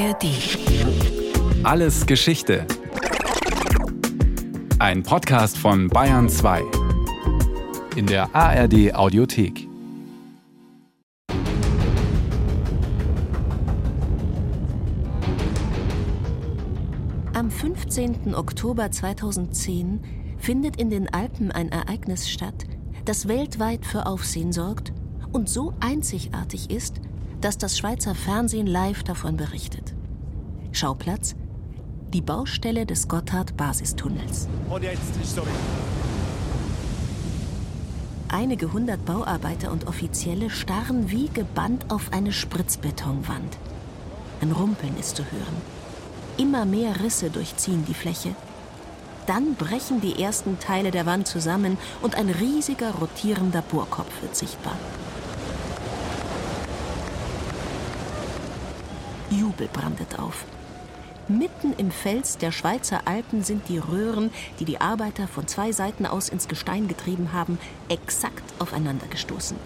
ARD. Alles Geschichte. Ein Podcast von Bayern 2. In der ARD Audiothek. Am 15. Oktober 2010 findet in den Alpen ein Ereignis statt, das weltweit für Aufsehen sorgt und so einzigartig ist, dass das Schweizer Fernsehen live davon berichtet. Schauplatz? Die Baustelle des Gotthard-Basistunnels. Und jetzt ist so. Einige hundert Bauarbeiter und Offizielle starren wie gebannt auf eine Spritzbetonwand. Ein Rumpeln ist zu hören. Immer mehr Risse durchziehen die Fläche. Dann brechen die ersten Teile der Wand zusammen und ein riesiger rotierender Bohrkopf wird sichtbar. Jubel brandet auf. Mitten im Fels der Schweizer Alpen sind die Röhren, die die Arbeiter von zwei Seiten aus ins Gestein getrieben haben, exakt aufeinander gestoßen.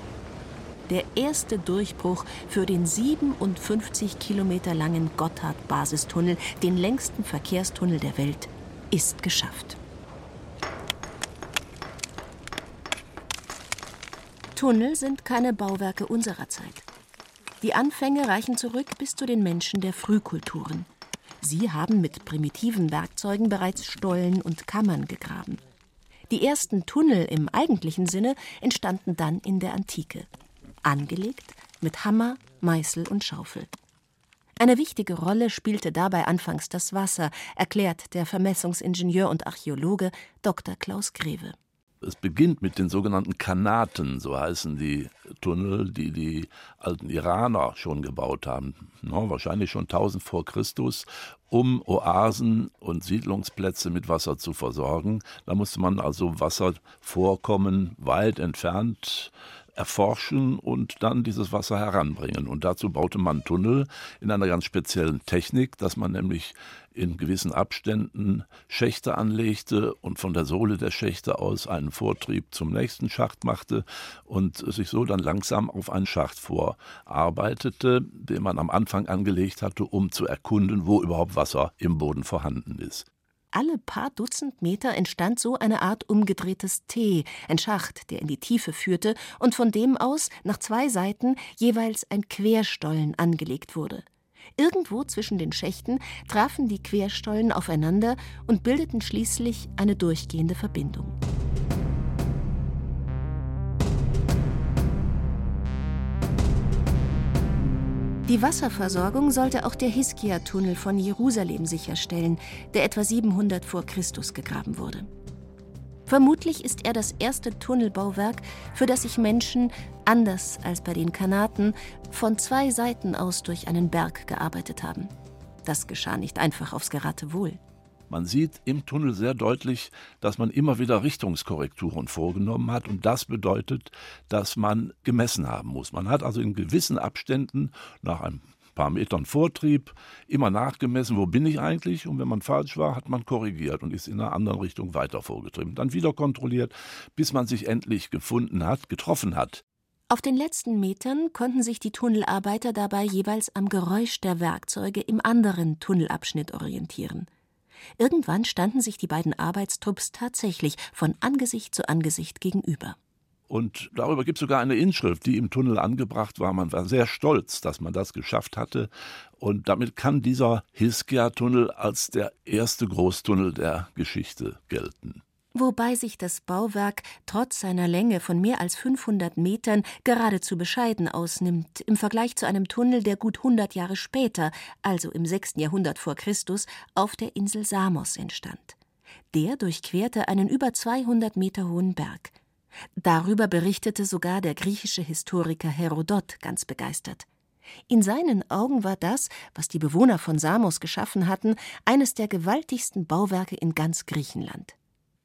Der erste Durchbruch für den 57 Kilometer langen Gotthard-Basistunnel, den längsten Verkehrstunnel der Welt, ist geschafft. Tunnel sind keine Bauwerke unserer Zeit. Die Anfänge reichen zurück bis zu den Menschen der Frühkulturen. Sie haben mit primitiven Werkzeugen bereits Stollen und Kammern gegraben. Die ersten Tunnel im eigentlichen Sinne entstanden dann in der Antike. Angelegt mit Hammer, Meißel und Schaufel. Eine wichtige Rolle spielte dabei anfangs das Wasser, erklärt der Vermessungsingenieur und Archäologe Dr. Klaus Greve. Es beginnt mit den sogenannten Kanaten, so heißen die Tunnel, die die alten Iraner schon gebaut haben, no, wahrscheinlich schon 1000 vor Christus, um Oasen und Siedlungsplätze mit Wasser zu versorgen. Da musste man also Wasservorkommen weit entfernt erforschen und dann dieses Wasser heranbringen. Und dazu baute man Tunnel in einer ganz speziellen Technik, dass man nämlich in gewissen Abständen Schächte anlegte und von der Sohle der Schächte aus einen Vortrieb zum nächsten Schacht machte und sich so dann langsam auf einen Schacht vorarbeitete, den man am Anfang angelegt hatte, um zu erkunden, wo überhaupt Wasser im Boden vorhanden ist alle paar Dutzend Meter entstand so eine Art umgedrehtes T, ein Schacht, der in die Tiefe führte und von dem aus nach zwei Seiten jeweils ein Querstollen angelegt wurde. Irgendwo zwischen den Schächten trafen die Querstollen aufeinander und bildeten schließlich eine durchgehende Verbindung. Die Wasserversorgung sollte auch der Hiskia-Tunnel von Jerusalem sicherstellen, der etwa 700 vor Christus gegraben wurde. Vermutlich ist er das erste Tunnelbauwerk, für das sich Menschen, anders als bei den Kanaten, von zwei Seiten aus durch einen Berg gearbeitet haben. Das geschah nicht einfach aufs Geratewohl. Man sieht im Tunnel sehr deutlich, dass man immer wieder Richtungskorrekturen vorgenommen hat. Und das bedeutet, dass man gemessen haben muss. Man hat also in gewissen Abständen nach ein paar Metern Vortrieb immer nachgemessen, wo bin ich eigentlich? Und wenn man falsch war, hat man korrigiert und ist in einer anderen Richtung weiter vorgetrieben. Dann wieder kontrolliert, bis man sich endlich gefunden hat, getroffen hat. Auf den letzten Metern konnten sich die Tunnelarbeiter dabei jeweils am Geräusch der Werkzeuge im anderen Tunnelabschnitt orientieren. Irgendwann standen sich die beiden Arbeitstrupps tatsächlich von Angesicht zu Angesicht gegenüber. Und darüber gibt es sogar eine Inschrift, die im Tunnel angebracht war. Man war sehr stolz, dass man das geschafft hatte. Und damit kann dieser Hiskia-Tunnel als der erste Großtunnel der Geschichte gelten wobei sich das Bauwerk trotz seiner Länge von mehr als 500 Metern geradezu bescheiden ausnimmt im Vergleich zu einem Tunnel, der gut 100 Jahre später, also im 6. Jahrhundert vor Christus, auf der Insel Samos entstand. Der durchquerte einen über 200 Meter hohen Berg. Darüber berichtete sogar der griechische Historiker Herodot ganz begeistert. In seinen Augen war das, was die Bewohner von Samos geschaffen hatten, eines der gewaltigsten Bauwerke in ganz Griechenland.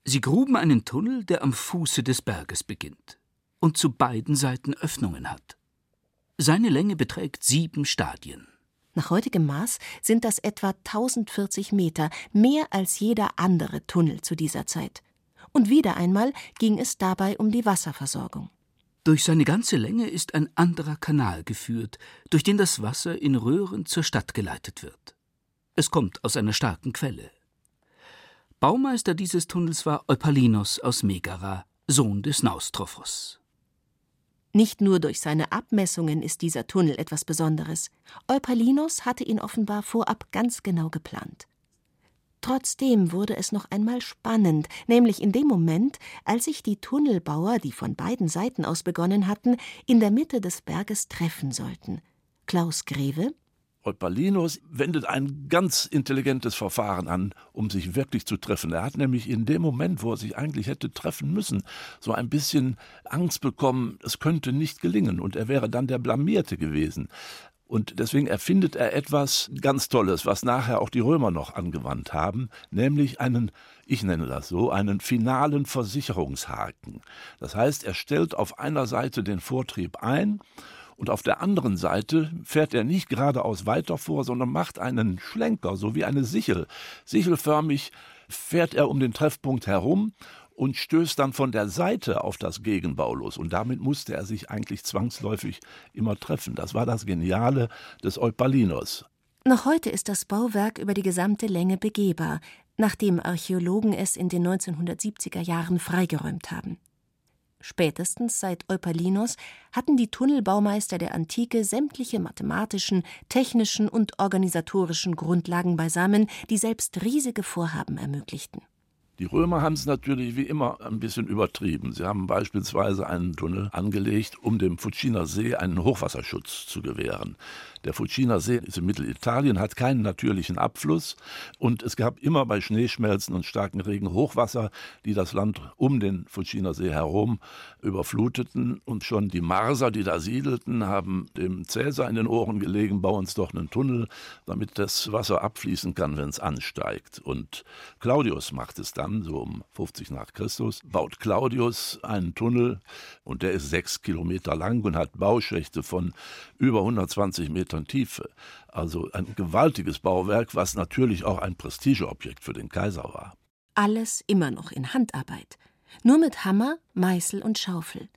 Sie gruben einen Tunnel, der am Fuße des Berges beginnt und zu beiden Seiten Öffnungen hat. Seine Länge beträgt sieben Stadien. Nach heutigem Maß sind das etwa 1040 Meter, mehr als jeder andere Tunnel zu dieser Zeit. Und wieder einmal ging es dabei um die Wasserversorgung. Durch seine ganze Länge ist ein anderer Kanal geführt, durch den das Wasser in Röhren zur Stadt geleitet wird. Es kommt aus einer starken Quelle. Baumeister dieses Tunnels war Eupalinos aus Megara, Sohn des Naustrophos. Nicht nur durch seine Abmessungen ist dieser Tunnel etwas Besonderes. Eupalinos hatte ihn offenbar vorab ganz genau geplant. Trotzdem wurde es noch einmal spannend, nämlich in dem Moment, als sich die Tunnelbauer, die von beiden Seiten aus begonnen hatten, in der Mitte des Berges treffen sollten. Klaus Greve, Eupalinos wendet ein ganz intelligentes Verfahren an, um sich wirklich zu treffen. Er hat nämlich in dem Moment, wo er sich eigentlich hätte treffen müssen, so ein bisschen Angst bekommen, es könnte nicht gelingen und er wäre dann der Blamierte gewesen. Und deswegen erfindet er etwas ganz Tolles, was nachher auch die Römer noch angewandt haben, nämlich einen, ich nenne das so, einen finalen Versicherungshaken. Das heißt, er stellt auf einer Seite den Vortrieb ein und auf der anderen Seite fährt er nicht geradeaus weiter vor, sondern macht einen Schlenker, so wie eine Sichel. Sichelförmig fährt er um den Treffpunkt herum und stößt dann von der Seite auf das Gegenbau los. Und damit musste er sich eigentlich zwangsläufig immer treffen. Das war das Geniale des Eupalinos. Noch heute ist das Bauwerk über die gesamte Länge begehbar, nachdem Archäologen es in den 1970er Jahren freigeräumt haben. Spätestens seit Eupalinos hatten die Tunnelbaumeister der Antike sämtliche mathematischen, technischen und organisatorischen Grundlagen beisammen, die selbst riesige Vorhaben ermöglichten. Die Römer haben es natürlich wie immer ein bisschen übertrieben. Sie haben beispielsweise einen Tunnel angelegt, um dem Fuciner See einen Hochwasserschutz zu gewähren. Der Fuciner See ist in Mittelitalien, hat keinen natürlichen Abfluss. Und es gab immer bei Schneeschmelzen und starken Regen Hochwasser, die das Land um den Fuciner See herum überfluteten. Und schon die Marser, die da siedelten, haben dem Cäsar in den Ohren gelegen, bau uns doch einen Tunnel, damit das Wasser abfließen kann, wenn es ansteigt. Und Claudius macht es dann, so um 50 nach Christus, baut Claudius einen Tunnel. Und der ist sechs Kilometer lang und hat Bauschächte von über 120 Metern Metern Tiefe. Also ein gewaltiges Bauwerk, was natürlich auch ein Prestigeobjekt für den Kaiser war. Alles immer noch in Handarbeit. Nur mit Hammer, Meißel und Schaufel.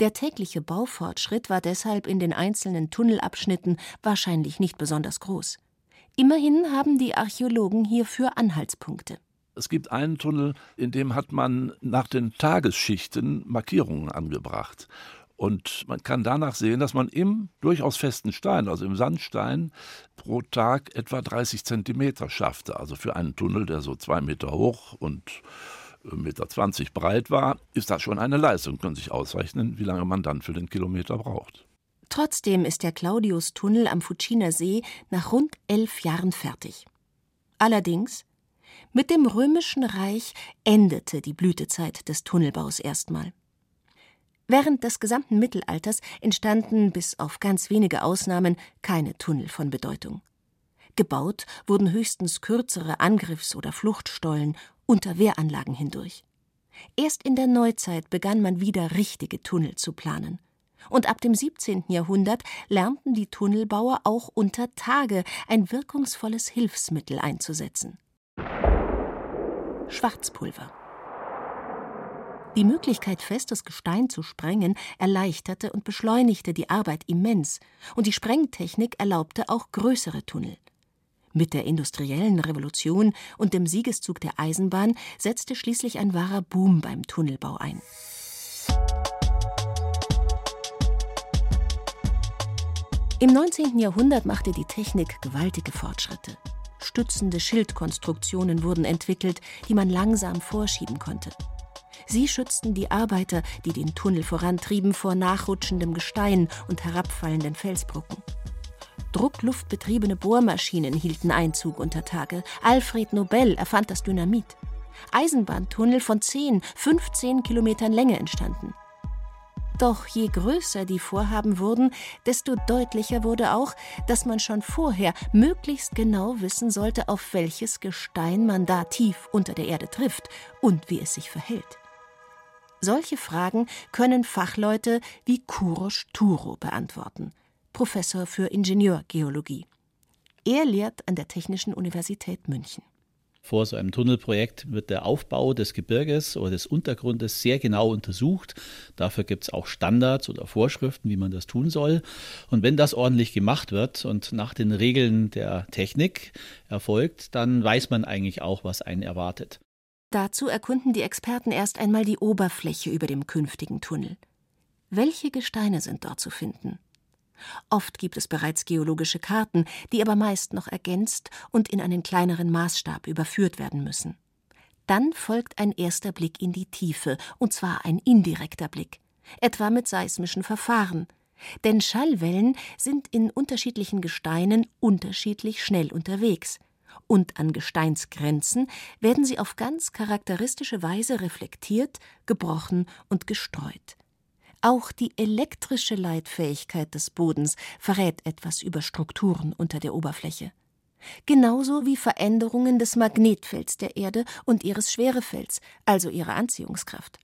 Der tägliche Baufortschritt war deshalb in den einzelnen Tunnelabschnitten wahrscheinlich nicht besonders groß. Immerhin haben die Archäologen hierfür Anhaltspunkte. Es gibt einen Tunnel, in dem hat man nach den Tagesschichten Markierungen angebracht. Und man kann danach sehen, dass man im durchaus festen Stein, also im Sandstein, pro Tag etwa 30 Zentimeter schaffte. Also für einen Tunnel, der so zwei Meter hoch und 1,20 Meter breit war, ist das schon eine Leistung. Können sich ausrechnen, wie lange man dann für den Kilometer braucht. Trotzdem ist der Claudius-Tunnel am Fuciner See nach rund elf Jahren fertig. Allerdings, mit dem Römischen Reich endete die Blütezeit des Tunnelbaus erstmal. Während des gesamten Mittelalters entstanden bis auf ganz wenige Ausnahmen keine Tunnel von Bedeutung. Gebaut wurden höchstens kürzere Angriffs- oder Fluchtstollen unter Wehranlagen hindurch. Erst in der Neuzeit begann man wieder richtige Tunnel zu planen. Und ab dem 17. Jahrhundert lernten die Tunnelbauer auch unter Tage ein wirkungsvolles Hilfsmittel einzusetzen. Schwarzpulver. Die Möglichkeit, festes Gestein zu sprengen, erleichterte und beschleunigte die Arbeit immens, und die Sprengtechnik erlaubte auch größere Tunnel. Mit der industriellen Revolution und dem Siegeszug der Eisenbahn setzte schließlich ein wahrer Boom beim Tunnelbau ein. Im 19. Jahrhundert machte die Technik gewaltige Fortschritte. Stützende Schildkonstruktionen wurden entwickelt, die man langsam vorschieben konnte. Sie schützten die Arbeiter, die den Tunnel vorantrieben, vor nachrutschendem Gestein und herabfallenden Felsbrocken. Druckluftbetriebene Bohrmaschinen hielten Einzug unter Tage. Alfred Nobel erfand das Dynamit. Eisenbahntunnel von 10, 15 Kilometern Länge entstanden. Doch je größer die Vorhaben wurden, desto deutlicher wurde auch, dass man schon vorher möglichst genau wissen sollte, auf welches Gestein man da tief unter der Erde trifft und wie es sich verhält. Solche Fragen können Fachleute wie Kurosh Turo beantworten, Professor für Ingenieurgeologie. Er lehrt an der Technischen Universität München. Vor so einem Tunnelprojekt wird der Aufbau des Gebirges oder des Untergrundes sehr genau untersucht. Dafür gibt es auch Standards oder Vorschriften, wie man das tun soll. Und wenn das ordentlich gemacht wird und nach den Regeln der Technik erfolgt, dann weiß man eigentlich auch, was einen erwartet. Dazu erkunden die Experten erst einmal die Oberfläche über dem künftigen Tunnel. Welche Gesteine sind dort zu finden? Oft gibt es bereits geologische Karten, die aber meist noch ergänzt und in einen kleineren Maßstab überführt werden müssen. Dann folgt ein erster Blick in die Tiefe, und zwar ein indirekter Blick, etwa mit seismischen Verfahren. Denn Schallwellen sind in unterschiedlichen Gesteinen unterschiedlich schnell unterwegs. Und an Gesteinsgrenzen werden sie auf ganz charakteristische Weise reflektiert, gebrochen und gestreut. Auch die elektrische Leitfähigkeit des Bodens verrät etwas über Strukturen unter der Oberfläche. Genauso wie Veränderungen des Magnetfelds der Erde und ihres Schwerefelds, also ihrer Anziehungskraft.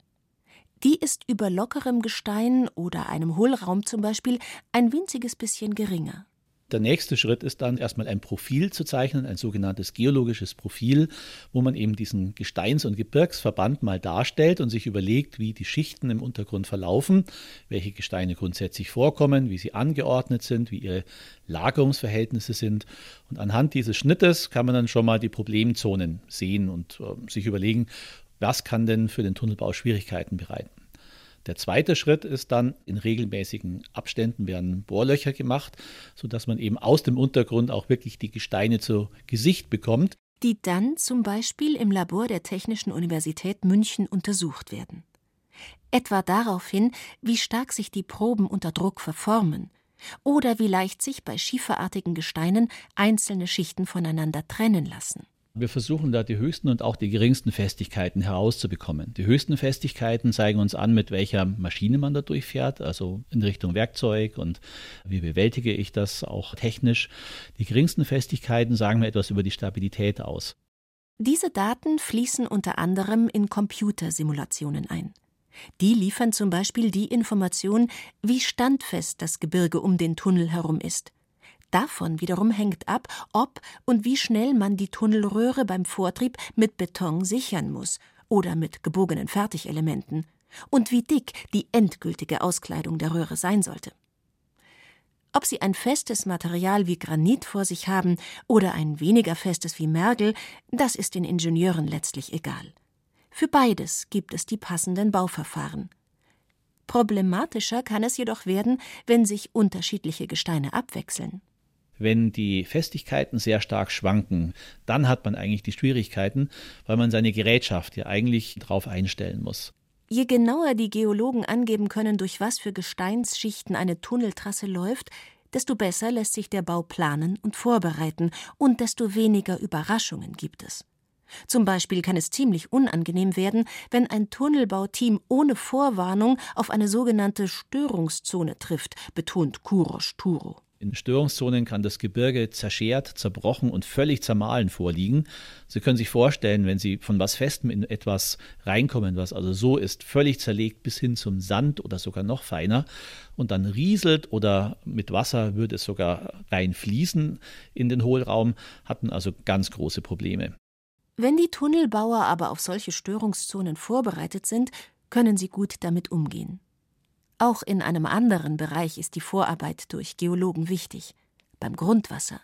Die ist über lockerem Gestein oder einem Hohlraum zum Beispiel ein winziges bisschen geringer. Der nächste Schritt ist dann erstmal ein Profil zu zeichnen, ein sogenanntes geologisches Profil, wo man eben diesen Gesteins- und Gebirgsverband mal darstellt und sich überlegt, wie die Schichten im Untergrund verlaufen, welche Gesteine grundsätzlich vorkommen, wie sie angeordnet sind, wie ihre Lagerungsverhältnisse sind. Und anhand dieses Schnittes kann man dann schon mal die Problemzonen sehen und äh, sich überlegen, was kann denn für den Tunnelbau Schwierigkeiten bereiten. Der zweite Schritt ist dann, in regelmäßigen Abständen werden Bohrlöcher gemacht, sodass man eben aus dem Untergrund auch wirklich die Gesteine zu Gesicht bekommt. Die dann zum Beispiel im Labor der Technischen Universität München untersucht werden. Etwa darauf hin, wie stark sich die Proben unter Druck verformen oder wie leicht sich bei schieferartigen Gesteinen einzelne Schichten voneinander trennen lassen. Wir versuchen da die höchsten und auch die geringsten Festigkeiten herauszubekommen. Die höchsten Festigkeiten zeigen uns an, mit welcher Maschine man da durchfährt, also in Richtung Werkzeug und wie bewältige ich das auch technisch. Die geringsten Festigkeiten sagen mir etwas über die Stabilität aus. Diese Daten fließen unter anderem in Computersimulationen ein. Die liefern zum Beispiel die Information, wie standfest das Gebirge um den Tunnel herum ist Davon wiederum hängt ab, ob und wie schnell man die Tunnelröhre beim Vortrieb mit Beton sichern muss oder mit gebogenen Fertigelementen und wie dick die endgültige Auskleidung der Röhre sein sollte. Ob Sie ein festes Material wie Granit vor sich haben oder ein weniger festes wie Mergel, das ist den Ingenieuren letztlich egal. Für beides gibt es die passenden Bauverfahren. Problematischer kann es jedoch werden, wenn sich unterschiedliche Gesteine abwechseln. Wenn die Festigkeiten sehr stark schwanken, dann hat man eigentlich die Schwierigkeiten, weil man seine Gerätschaft ja eigentlich darauf einstellen muss. Je genauer die Geologen angeben können, durch was für Gesteinsschichten eine Tunneltrasse läuft, desto besser lässt sich der Bau planen und vorbereiten und desto weniger Überraschungen gibt es. Zum Beispiel kann es ziemlich unangenehm werden, wenn ein Tunnelbauteam ohne Vorwarnung auf eine sogenannte Störungszone trifft, betont Kurosch Turo. In Störungszonen kann das Gebirge zerschert, zerbrochen und völlig zermahlen vorliegen. Sie können sich vorstellen, wenn Sie von was Festem in etwas reinkommen, was also so ist, völlig zerlegt bis hin zum Sand oder sogar noch feiner, und dann rieselt oder mit Wasser würde es sogar reinfließen in den Hohlraum, hatten also ganz große Probleme. Wenn die Tunnelbauer aber auf solche Störungszonen vorbereitet sind, können sie gut damit umgehen. Auch in einem anderen Bereich ist die Vorarbeit durch Geologen wichtig, beim Grundwasser.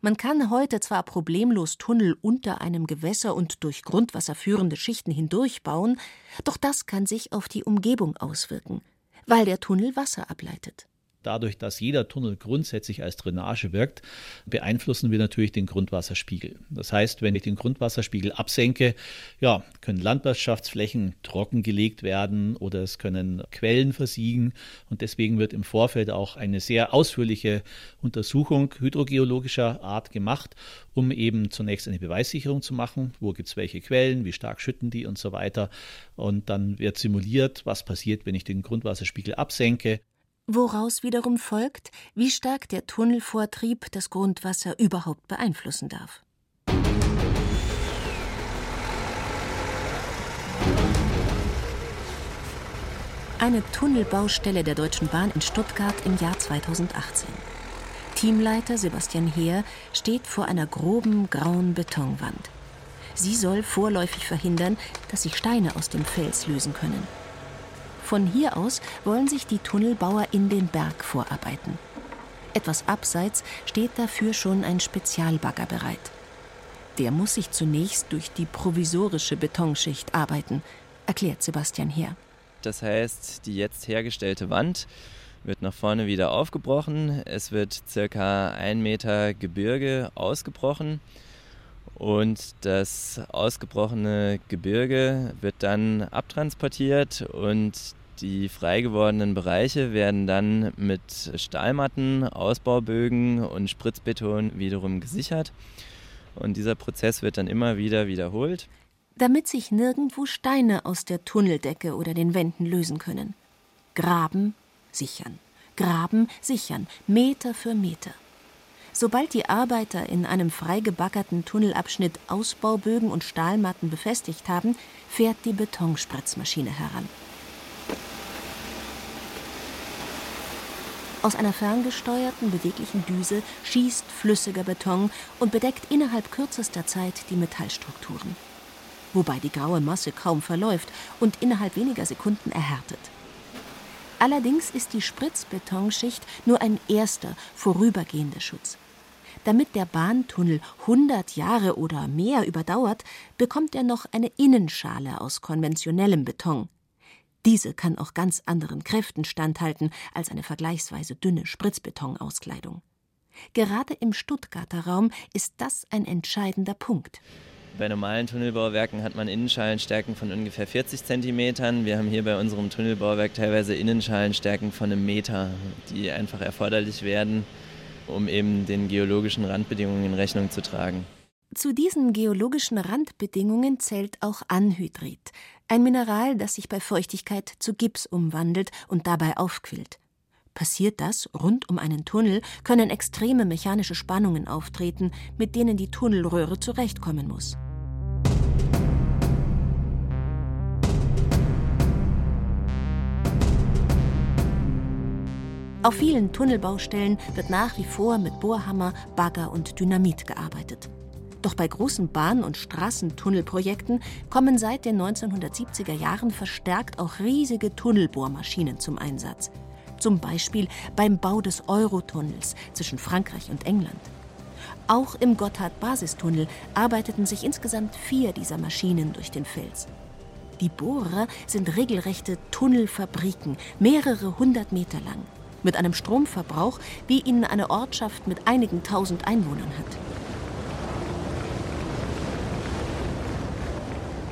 Man kann heute zwar problemlos Tunnel unter einem Gewässer und durch Grundwasser führende Schichten hindurchbauen, doch das kann sich auf die Umgebung auswirken, weil der Tunnel Wasser ableitet. Dadurch, dass jeder Tunnel grundsätzlich als Drainage wirkt, beeinflussen wir natürlich den Grundwasserspiegel. Das heißt, wenn ich den Grundwasserspiegel absenke, ja, können Landwirtschaftsflächen trockengelegt werden oder es können Quellen versiegen. Und deswegen wird im Vorfeld auch eine sehr ausführliche Untersuchung hydrogeologischer Art gemacht, um eben zunächst eine Beweissicherung zu machen. Wo gibt es welche Quellen, wie stark schütten die und so weiter. Und dann wird simuliert, was passiert, wenn ich den Grundwasserspiegel absenke woraus wiederum folgt, wie stark der Tunnelvortrieb das Grundwasser überhaupt beeinflussen darf. Eine Tunnelbaustelle der Deutschen Bahn in Stuttgart im Jahr 2018. Teamleiter Sebastian Heer steht vor einer groben grauen Betonwand. Sie soll vorläufig verhindern, dass sich Steine aus dem Fels lösen können. Von hier aus wollen sich die Tunnelbauer in den Berg vorarbeiten. Etwas abseits steht dafür schon ein Spezialbagger bereit. Der muss sich zunächst durch die provisorische Betonschicht arbeiten, erklärt Sebastian Heer. Das heißt, die jetzt hergestellte Wand wird nach vorne wieder aufgebrochen. Es wird circa ein Meter Gebirge ausgebrochen und das ausgebrochene Gebirge wird dann abtransportiert und die frei gewordenen Bereiche werden dann mit Stahlmatten, Ausbaubögen und Spritzbeton wiederum gesichert. Und dieser Prozess wird dann immer wieder wiederholt. Damit sich nirgendwo Steine aus der Tunneldecke oder den Wänden lösen können. Graben, sichern. Graben, sichern. Meter für Meter. Sobald die Arbeiter in einem freigebackerten Tunnelabschnitt Ausbaubögen und Stahlmatten befestigt haben, fährt die Betonspritzmaschine heran. Aus einer ferngesteuerten, beweglichen Düse schießt flüssiger Beton und bedeckt innerhalb kürzester Zeit die Metallstrukturen. Wobei die graue Masse kaum verläuft und innerhalb weniger Sekunden erhärtet. Allerdings ist die Spritzbetonschicht nur ein erster, vorübergehender Schutz. Damit der Bahntunnel 100 Jahre oder mehr überdauert, bekommt er noch eine Innenschale aus konventionellem Beton. Diese kann auch ganz anderen Kräften standhalten als eine vergleichsweise dünne Spritzbetonauskleidung. Gerade im Stuttgarter Raum ist das ein entscheidender Punkt. Bei normalen Tunnelbauwerken hat man Innenschalenstärken von ungefähr 40 cm. Wir haben hier bei unserem Tunnelbauwerk teilweise Innenschalenstärken von einem Meter, die einfach erforderlich werden, um eben den geologischen Randbedingungen in Rechnung zu tragen. Zu diesen geologischen Randbedingungen zählt auch Anhydrit, ein Mineral, das sich bei Feuchtigkeit zu Gips umwandelt und dabei aufquillt. Passiert das rund um einen Tunnel, können extreme mechanische Spannungen auftreten, mit denen die Tunnelröhre zurechtkommen muss. Auf vielen Tunnelbaustellen wird nach wie vor mit Bohrhammer, Bagger und Dynamit gearbeitet. Doch bei großen Bahn- und Straßentunnelprojekten kommen seit den 1970er Jahren verstärkt auch riesige Tunnelbohrmaschinen zum Einsatz. Zum Beispiel beim Bau des Eurotunnels zwischen Frankreich und England. Auch im Gotthard-Basistunnel arbeiteten sich insgesamt vier dieser Maschinen durch den Fels. Die Bohrer sind regelrechte Tunnelfabriken, mehrere hundert Meter lang, mit einem Stromverbrauch, wie ihn eine Ortschaft mit einigen tausend Einwohnern hat.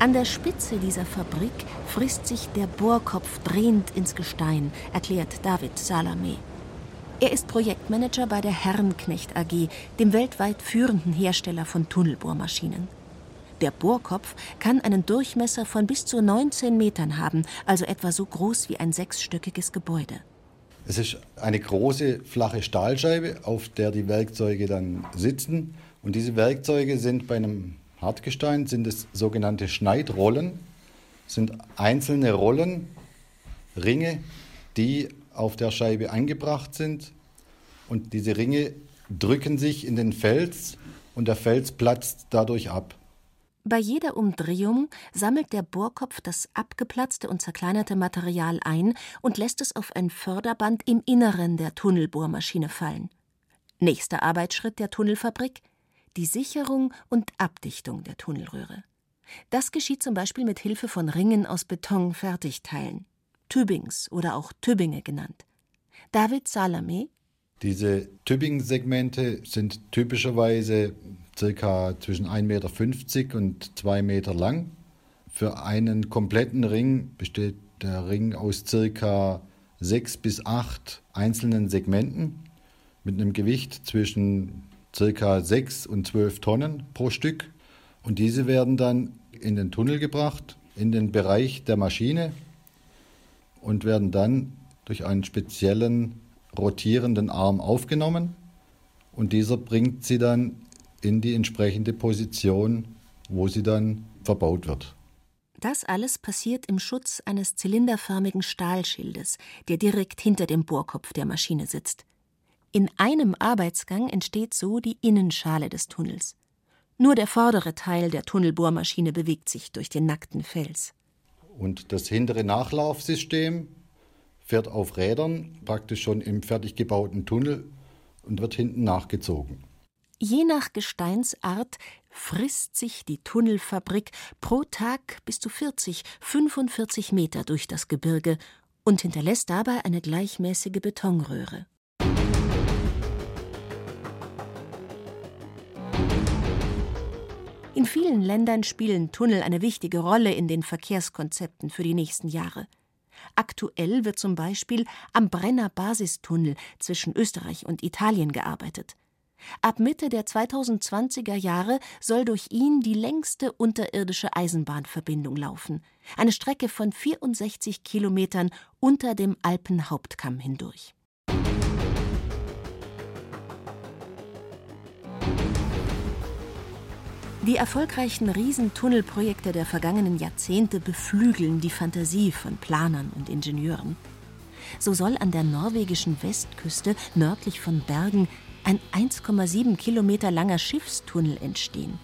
An der Spitze dieser Fabrik frisst sich der Bohrkopf drehend ins Gestein, erklärt David Salame. Er ist Projektmanager bei der Herrenknecht AG, dem weltweit führenden Hersteller von Tunnelbohrmaschinen. Der Bohrkopf kann einen Durchmesser von bis zu 19 Metern haben, also etwa so groß wie ein sechsstöckiges Gebäude. Es ist eine große flache Stahlscheibe, auf der die Werkzeuge dann sitzen. Und diese Werkzeuge sind bei einem Hartgestein sind es sogenannte Schneidrollen, sind einzelne Rollen, Ringe, die auf der Scheibe angebracht sind und diese Ringe drücken sich in den Fels und der Fels platzt dadurch ab. Bei jeder Umdrehung sammelt der Bohrkopf das abgeplatzte und zerkleinerte Material ein und lässt es auf ein Förderband im Inneren der Tunnelbohrmaschine fallen. Nächster Arbeitsschritt der Tunnelfabrik die Sicherung und Abdichtung der Tunnelröhre. Das geschieht zum Beispiel mit Hilfe von Ringen aus Betonfertigteilen, Tübings oder auch Tübinge genannt. David Salame diese Tübingen-Segmente sind typischerweise circa zwischen 1,50 Meter und 2 Meter lang. Für einen kompletten Ring besteht der Ring aus circa 6 bis 8 einzelnen Segmenten mit einem Gewicht zwischen circa 6 und 12 Tonnen pro Stück. Und diese werden dann in den Tunnel gebracht, in den Bereich der Maschine und werden dann durch einen speziellen rotierenden Arm aufgenommen. Und dieser bringt sie dann in die entsprechende Position, wo sie dann verbaut wird. Das alles passiert im Schutz eines zylinderförmigen Stahlschildes, der direkt hinter dem Bohrkopf der Maschine sitzt. In einem Arbeitsgang entsteht so die Innenschale des Tunnels. Nur der vordere Teil der Tunnelbohrmaschine bewegt sich durch den nackten Fels. Und das hintere Nachlaufsystem fährt auf Rädern praktisch schon im fertig gebauten Tunnel und wird hinten nachgezogen. Je nach Gesteinsart frisst sich die Tunnelfabrik pro Tag bis zu 40, 45 Meter durch das Gebirge und hinterlässt dabei eine gleichmäßige Betonröhre. In vielen Ländern spielen Tunnel eine wichtige Rolle in den Verkehrskonzepten für die nächsten Jahre. Aktuell wird zum Beispiel am Brenner Basistunnel zwischen Österreich und Italien gearbeitet. Ab Mitte der 2020er Jahre soll durch ihn die längste unterirdische Eisenbahnverbindung laufen. Eine Strecke von 64 Kilometern unter dem Alpenhauptkamm hindurch. Die erfolgreichen Riesentunnelprojekte der vergangenen Jahrzehnte beflügeln die Fantasie von Planern und Ingenieuren. So soll an der norwegischen Westküste nördlich von Bergen ein 1,7 Kilometer langer Schiffstunnel entstehen.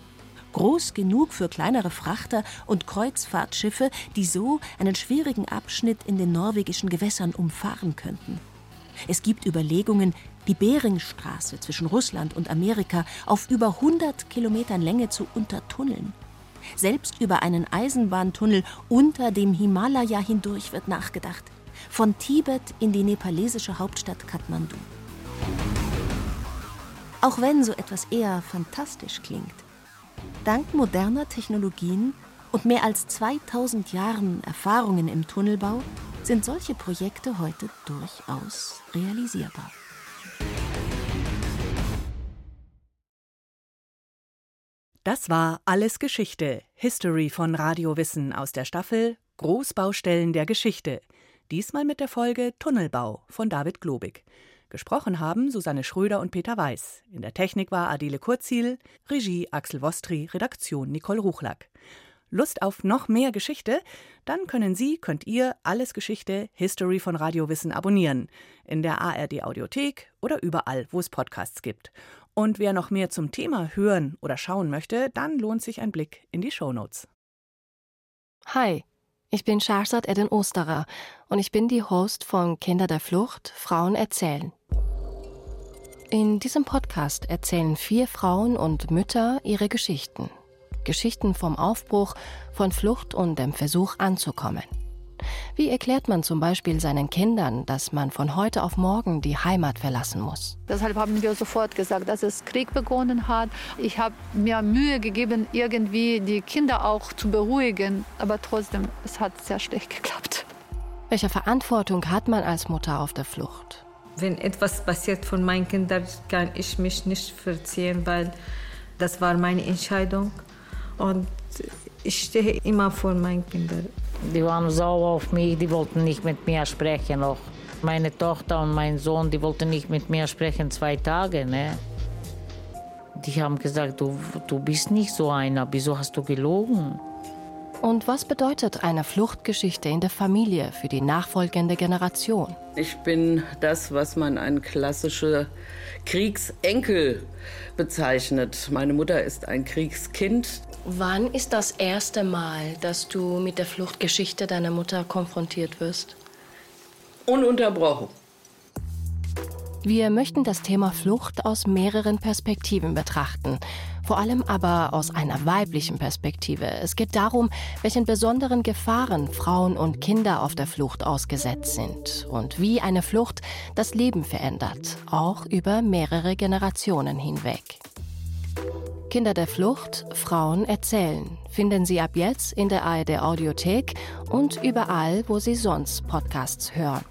Groß genug für kleinere Frachter und Kreuzfahrtschiffe, die so einen schwierigen Abschnitt in den norwegischen Gewässern umfahren könnten. Es gibt Überlegungen, die Beringstraße zwischen Russland und Amerika auf über 100 Kilometern Länge zu untertunneln. Selbst über einen Eisenbahntunnel unter dem Himalaya hindurch wird nachgedacht. Von Tibet in die nepalesische Hauptstadt Kathmandu. Auch wenn so etwas eher fantastisch klingt. Dank moderner Technologien und mehr als 2000 Jahren Erfahrungen im Tunnelbau sind solche Projekte heute durchaus realisierbar. Das war Alles Geschichte, History von Radio Wissen aus der Staffel Großbaustellen der Geschichte. Diesmal mit der Folge Tunnelbau von David Globig. Gesprochen haben Susanne Schröder und Peter Weiß. In der Technik war Adele Kurzil, Regie Axel Wostri, Redaktion Nicole Ruchlack. Lust auf noch mehr Geschichte? Dann können Sie, könnt ihr Alles Geschichte History von Radio Wissen abonnieren. In der ARD Audiothek oder überall, wo es Podcasts gibt. Und wer noch mehr zum Thema hören oder schauen möchte, dann lohnt sich ein Blick in die Shownotes. Hi, ich bin Shahrzad Eden Osterer und ich bin die Host von Kinder der Flucht, Frauen erzählen. In diesem Podcast erzählen vier Frauen und Mütter ihre Geschichten. Geschichten vom Aufbruch, von Flucht und dem Versuch anzukommen. Wie erklärt man zum Beispiel seinen Kindern, dass man von heute auf morgen die Heimat verlassen muss? Deshalb haben wir sofort gesagt, dass es Krieg begonnen hat. Ich habe mir Mühe gegeben, irgendwie die Kinder auch zu beruhigen, aber trotzdem, es hat sehr schlecht geklappt. Welche Verantwortung hat man als Mutter auf der Flucht? Wenn etwas passiert von meinen Kindern, kann ich mich nicht verziehen, weil das war meine Entscheidung. Und ich stehe immer vor meinen Kindern. Die waren sauer auf mich, die wollten nicht mit mir sprechen. Auch meine Tochter und mein Sohn, die wollten nicht mit mir sprechen zwei Tage. Ne? Die haben gesagt, du, du bist nicht so einer, wieso hast du gelogen? Und was bedeutet eine Fluchtgeschichte in der Familie für die nachfolgende Generation? Ich bin das, was man ein klassischer Kriegsenkel bezeichnet. Meine Mutter ist ein Kriegskind. Wann ist das erste Mal, dass du mit der Fluchtgeschichte deiner Mutter konfrontiert wirst? Ununterbrochen. Wir möchten das Thema Flucht aus mehreren Perspektiven betrachten, vor allem aber aus einer weiblichen Perspektive. Es geht darum, welchen besonderen Gefahren Frauen und Kinder auf der Flucht ausgesetzt sind und wie eine Flucht das Leben verändert, auch über mehrere Generationen hinweg. Kinder der Flucht, Frauen erzählen, finden Sie ab jetzt in der ARD Audiothek und überall, wo Sie sonst Podcasts hören.